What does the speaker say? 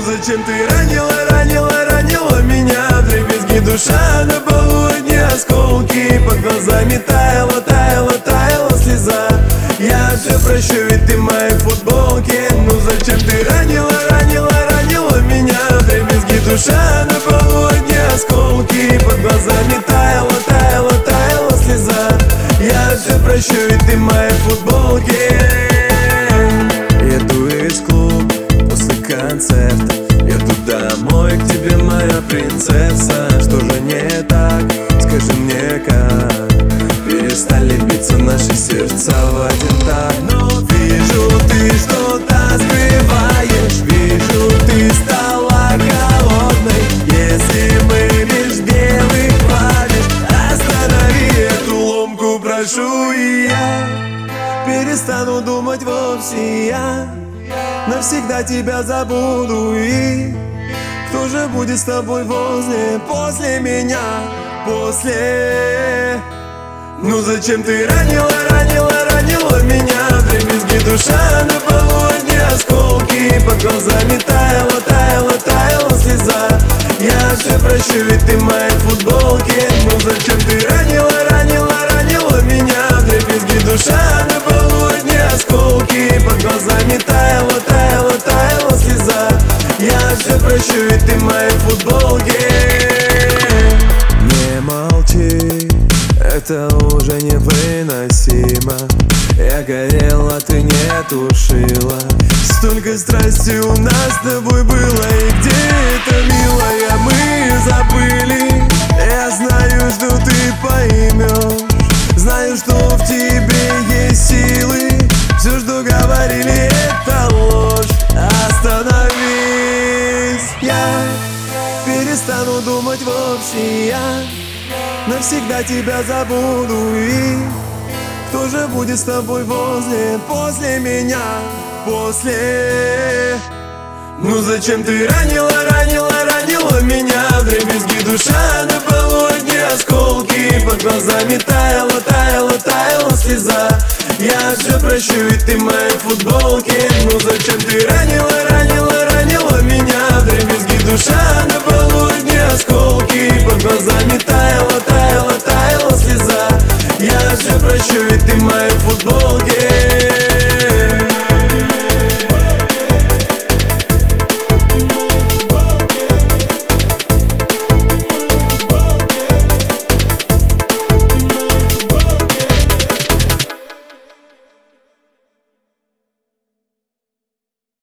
зачем ты ранила, ранила, ранила меня? Дребезги душа на полу одни осколки Под глазами таяла, таяла, таяла слеза. Я все прощу, ведь ты в моей футболке Ну зачем ты ранила, ранила, ранила меня? Дребезги душа на полу одни осколки Под глазами таяла, таяла, таяла слеза. Я все прощу, ведь ты в моей футболке концерта. Еду домой к тебе, моя принцесса. Что же не так? Скажи мне как? Перестали биться наши сердца в один так. Но вижу, ты что-то скрываешь Вижу, ты стала голодной. Если мы лишь белых клавиш Останови эту ломку, прошу и я Перестану думать вовсе я Навсегда тебя забуду. И Кто же будет с тобой возле, после меня, после? Ну зачем ты ранила, ранила, ранила меня? Дребезги душа на полу одни осколки Под глазами таяла, таяла, таяла слеза. Я все прощу, ведь ты в моей Ну зачем ты ранила, все прощу, ведь ты в моей футболке Не молчи, это уже невыносимо. Я горела, ты не тушила. Столько страсти у нас с тобой было И где это, милая, мы забыли? Я знаю, что ты поймешь Знаю, что в тебе есть силы. Все, что говорили, это ложь. Остановись перестану думать вовсе я. Навсегда тебя забуду и Кто же будет с тобой возле, после меня, после. Ну зачем ты ранила, ранила, ранила меня? В дребезги душа на полу одни осколки Под глазами таяла, таяла, таяла слеза. Я все прощу, ведь ты в моей футболке Ну зачем ты ранила ночью, ведь ты моя футболка